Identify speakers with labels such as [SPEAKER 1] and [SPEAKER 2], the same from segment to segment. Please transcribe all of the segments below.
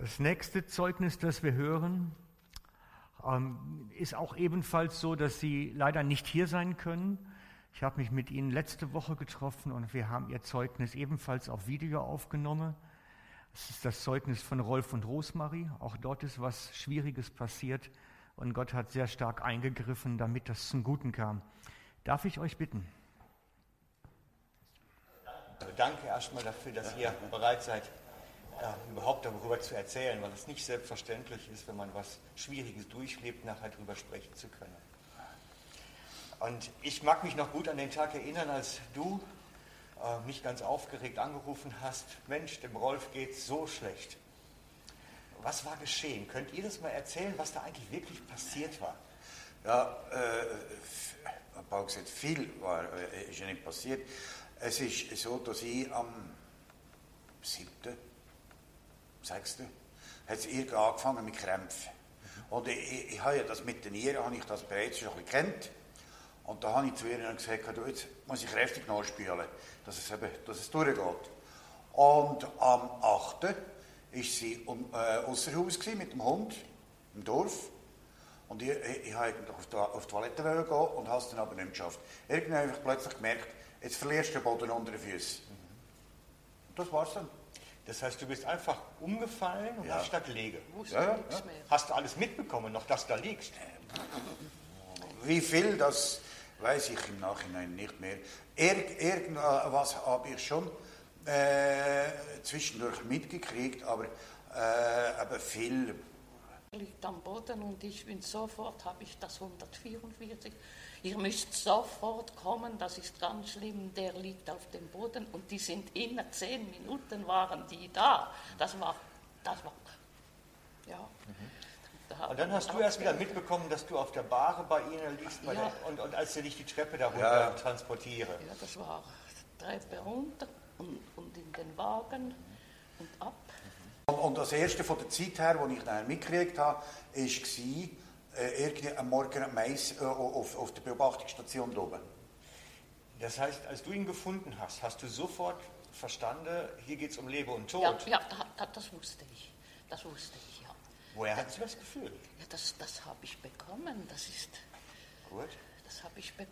[SPEAKER 1] Das nächste Zeugnis, das wir hören, ähm, ist auch ebenfalls so, dass Sie leider nicht hier sein können. Ich habe mich mit Ihnen letzte Woche getroffen und wir haben Ihr Zeugnis ebenfalls auf Video aufgenommen. Es ist das Zeugnis von Rolf und Rosmarie. Auch dort ist was Schwieriges passiert und Gott hat sehr stark eingegriffen, damit das zum Guten kam. Darf ich euch bitten?
[SPEAKER 2] Danke erstmal dafür, dass ihr bereit seid, ja, überhaupt darüber zu erzählen, weil es nicht selbstverständlich ist, wenn man was Schwieriges durchlebt, nachher darüber sprechen zu können. Und ich mag mich noch gut an den Tag erinnern, als du äh, mich ganz aufgeregt angerufen hast, Mensch, dem Rolf geht so schlecht. Was war geschehen? Könnt ihr das mal erzählen, was da eigentlich wirklich passiert war?
[SPEAKER 3] Ja, äh, Paul gesagt, viel war, äh, ist ja nicht passiert. Es ist so, dass ich am 7., 6. hat es irgendwie angefangen mit Krämpfen. Und ich, ich, habe ja das mit den Nieren, habe ich das bereits schon ein bisschen kennt. Und da habe ich zu ihr gesagt, du, jetzt muss ich kräftig nachspülen, dass es, eben, dass es durchgeht. Und am 8. war sie um, äh, außer Haus mit dem Hund im Dorf. Und ich, ich, ich wollte auf die, auf die Toilette gehen und habe es dann aber nicht geschafft. Irgendwann habe ich plötzlich gemerkt, jetzt verlierst du den Boden unter den Füßen. Und das war's dann.
[SPEAKER 2] Das heißt, du bist einfach umgefallen und
[SPEAKER 3] Ja.
[SPEAKER 2] hast da gelegen.
[SPEAKER 3] Ja, ja, ja.
[SPEAKER 2] Hast du alles mitbekommen, noch dass du da liegst?
[SPEAKER 3] Wie viel, das weiß ich im Nachhinein nicht mehr. Irg irgendwas habe ich schon äh, zwischendurch mitgekriegt, aber äh, aber viel.
[SPEAKER 4] liegt am Boden und ich bin sofort, habe ich das 144. Ihr müsst sofort kommen, das ist ganz schlimm, der liegt auf dem Boden und die sind inner zehn Minuten waren die da. Das war, das war, ja. Da
[SPEAKER 2] Und dann hast du erst wieder mitbekommen, dass du auf der Bahre bei ihnen liegst bei
[SPEAKER 4] Ja.
[SPEAKER 2] der, und, und als sie dich die Treppe darunter
[SPEAKER 3] Ja.
[SPEAKER 2] transportiere.
[SPEAKER 4] Ja, das war Treppe runter und, und in den Wagen und ab.
[SPEAKER 3] Und, und das erste von der Zeit her, wo ich dann mitgekriegt habe, war, äh, irgendwie am Morgen am Mais äh, auf, auf der Beobachtungsstation da oben.
[SPEAKER 2] Das heißt, als du ihn gefunden hast, hast du sofort verstanden, hier geht es um Leben und Tod.
[SPEAKER 4] Ja, ja da, da, das wusste ich. Das wusste ich, ja.
[SPEAKER 2] Woher hast du das Gefühl?
[SPEAKER 4] Ja, das, das habe ich bekommen. Das ist,
[SPEAKER 2] Gut.
[SPEAKER 4] das habe ich, bek-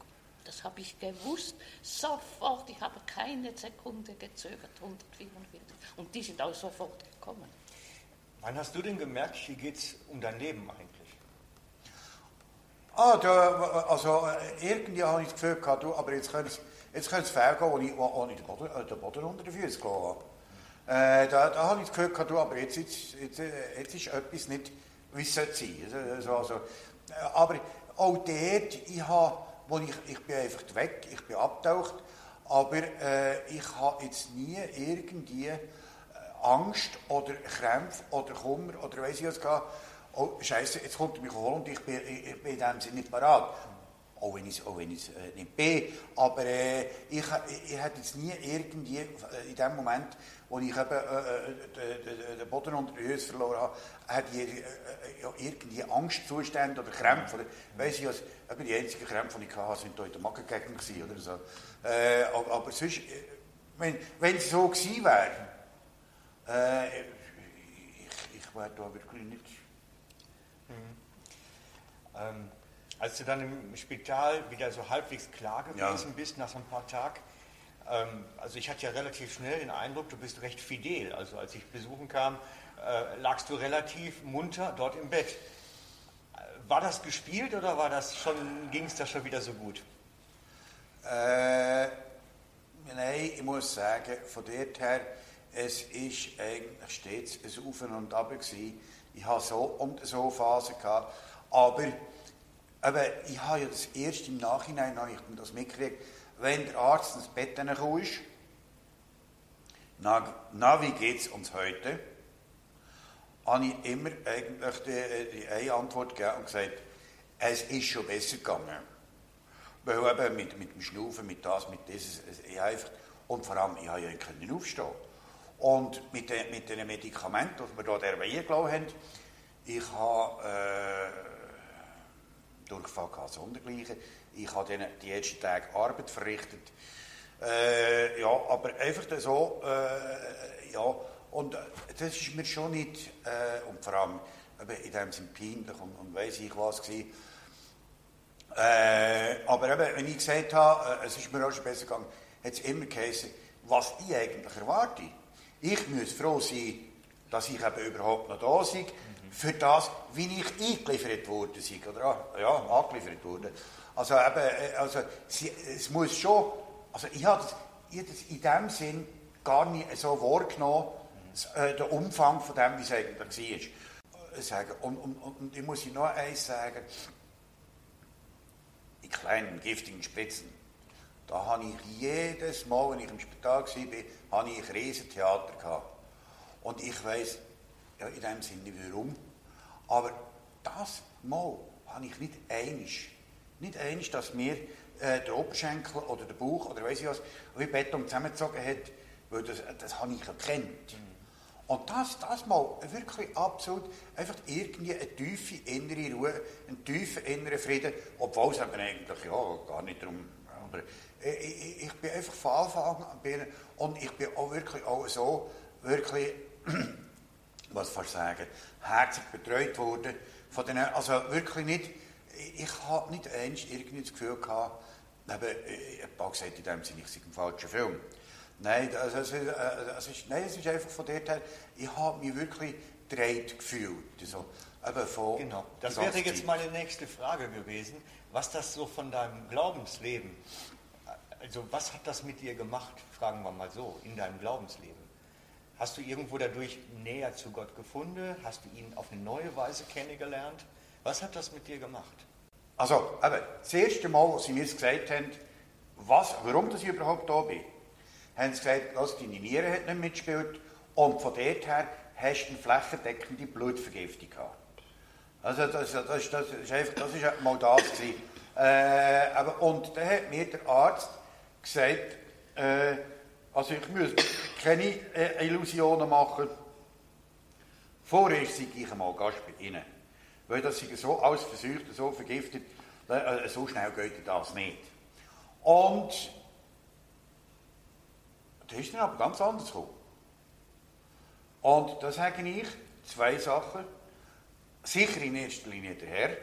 [SPEAKER 4] das habe ich gewusst. Sofort. Ich habe keine Sekunde gezögert. 144. Und die sind auch sofort gekommen.
[SPEAKER 2] Wann hast du denn gemerkt, hier geht es um dein Leben eigentlich?
[SPEAKER 3] Ah, da, also äh, irgendwie habe ich das Gefühl gehabt, du, aber jetzt könnte es, jetzt könnte es wo, wo ich den, Boden, äh, den Boden unter den Füßen gelassen habe. Äh, da, da habe ich das Gefühl gehabt, du, aber jetzt, jetzt, jetzt, äh, jetzt ist etwas nicht, wie es sollte sein. Also, also, äh, aber auch dort, ich, habe, wo ich, ich bin einfach weg, ich bin abgetaucht, aber äh, ich habe jetzt nie irgendwie Angst oder Krämpfe oder Kummer oder weiss ich was gehabt. Oh, Scheiße, jetzt kommt er mich holen und ich bin, ich, bin in dem Sinne nicht parat. Auch wenn ich es äh, nicht bin. Aber äh, ich, ich, ich hätte jetzt nie irgendwie äh, in dem Moment, wo ich eben äh, äh, den, den, den Boden unter den Füßen verloren habe, hätte ich äh, irgendwie Angstzustände oder Krämpfe. Oder, weiss ich, was, eben die einzigen Krämpfe, die ich hatte, sind da in der Magengegend oder so. Aber, aber sonst, wenn, wenn es so gewesen wäre, ich, ich wäre da wirklich nicht...
[SPEAKER 2] Ähm, als du dann im Spital wieder so halbwegs klar
[SPEAKER 3] Ja.
[SPEAKER 2] gewesen bist nach so ein paar Tagen, ähm, also ich hatte ja relativ schnell den Eindruck, du bist recht fidel. Also als ich besuchen kam, äh, lagst du relativ munter dort im Bett. Äh, War das gespielt oder war das schon, ging es da schon wieder so gut?
[SPEAKER 3] Äh, nein, ich muss sagen, von dort her, es ist eigentlich stets ein Auf und Ab gewesen. Ich habe so und so Phasen gehabt, aber eben, ich habe ja das erst im Nachhinein habe ich das mitgekriegt, wenn der Arzt ins Bett gekommen ist, na, na wie geht es uns heute? habe ich immer eigentlich die, die eine Antwort gegeben und gesagt, es ist schon besser gegangen. Weil eben mit, mit dem Schnaufen, mit das, mit dieses, es- ich einfach, und vor allem, ich habe ja nicht aufstehen. Und mit, den, mit den Medikamenten, die wir da der eingelassen haben, ich habe Durchfall gehabt, sondergleichen. Ich habe dann die ersten Tage Arbeit verrichtet. Äh, ja, aber einfach so, äh, ja, und äh, das ist mir schon nicht, äh, und vor allem in dem Sinn peinlich und, und weiss ich was gewesen. Äh, aber eben, wenn ich gesagt habe, äh, es ist mir auch schon besser gegangen, hat es immer geheißen, was ich eigentlich erwarte. Ich muss froh sein, dass ich eben überhaupt noch da bin, für das, wie ich eingeliefert wurde, oder ja, angeliefert wurde. Also eben, äh, also es muss schon, also ich habe das, ich habe das in dem Sinn gar nicht so wahrgenommen, äh, der Umfang von dem, wie es eigentlich war. Sagen. Und, und, und ich muss noch eins sagen, die kleinen giftigen Spritzen, da habe ich jedes Mal, wenn ich im Spital war, habe ich ein Riesentheater gehabt. Und ich weiß ja, in dem Sinne warum. Aber das Mal habe ich nicht einig, nicht einig, dass mir äh, der Oberschenkel oder der Bauch oder weiß ich was, wie Beton zusammengezogen hat, weil das, das habe ich erkannt. Mhm. Und das, das mal wirklich absolut einfach irgendwie eine tiefe innere Ruhe, einen tiefen inneren Frieden, obwohl es eben eigentlich ja, gar nicht darum, aber ich, ich, ich bin einfach von Anfang an und ich bin auch wirklich auch so, wirklich, ich sagen, herzlich betreut worden von den, also wirklich nicht, ich habe nicht eins irgendwie das Gefühl gehabt, eben, ich habe gesagt, in dem Sinne, ich sei im falschen Film. Nein, also, es, ist, äh, ist, nein, es ist einfach von der her, ich habe mich wirklich gedreht gefühlt. Also,
[SPEAKER 2] eben von genau, das wäre jetzt meine nächste Frage gewesen, was das so von deinem Glaubensleben, also was hat das mit dir gemacht, fragen wir mal so, in deinem Glaubensleben? Hast du irgendwo dadurch näher zu Gott gefunden? Hast du ihn auf eine neue Weise kennengelernt? Was hat das mit dir gemacht?
[SPEAKER 3] Also, eben, das erste Mal, als sie mir gesagt haben, was, warum ich überhaupt da bin, haben sie gesagt, dass deine Niere hat nicht mitgespielt und von dort her hast du eine flächendeckende Blutvergiftung gehabt. Also das, das, das, das, ist, einfach, das ist mal das. Äh, aber, und dann hat mir der Arzt gesagt, äh, also ich muss keine äh, Illusionen machen. Vorerst sei ich einmal Gast bei Ihnen. Weil das ist so alles versucht, so vergiftet, äh, so schnell geht das nicht. Und das ist dann aber ganz anders gekommen. Und da sage ich zwei Sachen. Sicher in erster Linie der Herr,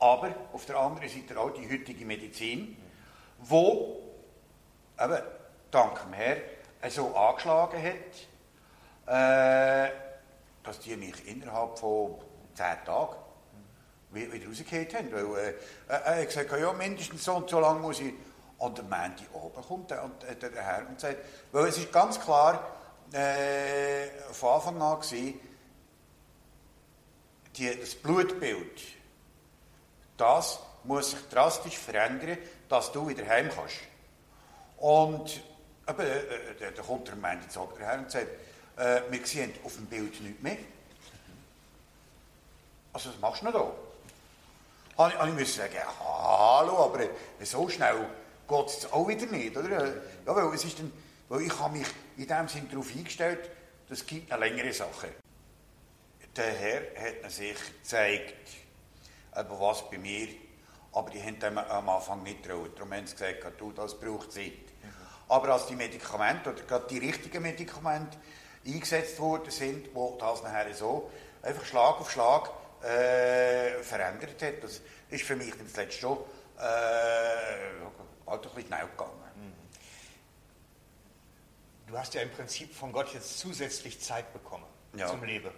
[SPEAKER 3] aber auf der anderen Seite auch die heutige Medizin, wo eben, dank dem Herr so angeschlagen hat, äh, dass die mich innerhalb von zehn Tagen wieder rausgekehrt haben. Weil, äh, er hat gesagt, ja, mindestens so und so lange muss ich und am Montag oben kommt der, und, äh, der Herr und sagt, weil es ist ganz klar äh, von Anfang an gewesen, die, das Blutbild, das muss sich drastisch verändern, dass du wieder heim kannst. Und eben, äh, äh da kommt der oben her und sagt, äh, wir sehen auf dem Bild nichts mehr. Also was machst du noch da? Und ich musste sagen, hallo, aber so schnell geht es auch wieder nicht, oder? Ja, weil, es ist dann, weil ich habe mich in dem Sinn darauf eingestellt, das gibt eine längere Sache. Der Herr hat sich gezeigt, aber was bei mir, aber die haben dem am Anfang nicht getraut. Darum haben sie gesagt, du, das braucht Zeit. Mhm. Aber als die Medikamente, oder gerade die richtigen Medikamente eingesetzt worden sind, wo das nachher so einfach Schlag auf Schlag äh, verändert hat, das ist für mich das letzte schon äh, halt ein bisschen gegangen.
[SPEAKER 2] Du hast ja im Prinzip von Gott jetzt zusätzlich Zeit bekommen ja. zum Leben.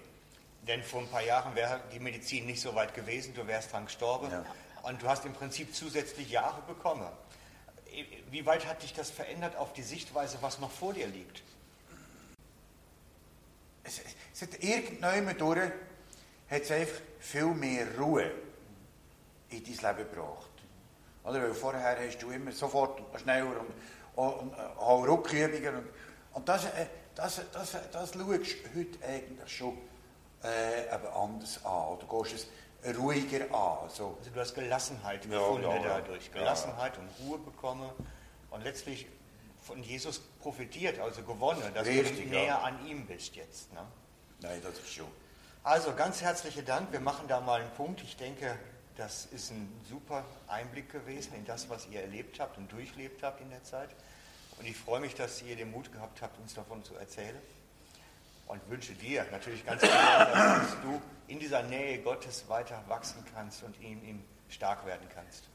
[SPEAKER 2] Denn vor ein paar Jahren wäre die Medizin nicht so weit gewesen, du wärst dran gestorben. Ja. Und du hast im Prinzip zusätzlich Jahre bekommen. Wie weit hat dich das verändert auf die Sichtweise, was noch vor dir liegt?
[SPEAKER 3] Es, es hat irgendwann durch, hat es einfach viel mehr Ruhe in dein Leben gebracht. Oder? Weil vorher hast du immer sofort schneller und, und, und, und Rückübungen. Und, und das, äh, das, das, das, schaust du heute eigentlich schon äh, anders an. Oder gehst es ruhiger an.
[SPEAKER 2] So. Also du hast Gelassenheit ja, gefunden ja, dadurch. Gelassenheit und Ruhe bekommen und letztlich von Jesus profitiert, also gewonnen, dass Richtig, du näher an ihm bist jetzt. Ne?
[SPEAKER 3] Nein, das ist schon.
[SPEAKER 2] Also ganz herzlichen Dank. Wir machen da mal einen Punkt. Ich denke, das ist ein super Einblick gewesen in das, was ihr erlebt habt und durchlebt habt in der Zeit. Und ich freue mich, dass ihr den Mut gehabt habt, uns davon zu erzählen. Und wünsche dir natürlich ganz besonders, dass du in dieser Nähe Gottes weiter wachsen kannst und in ihm stark werden kannst.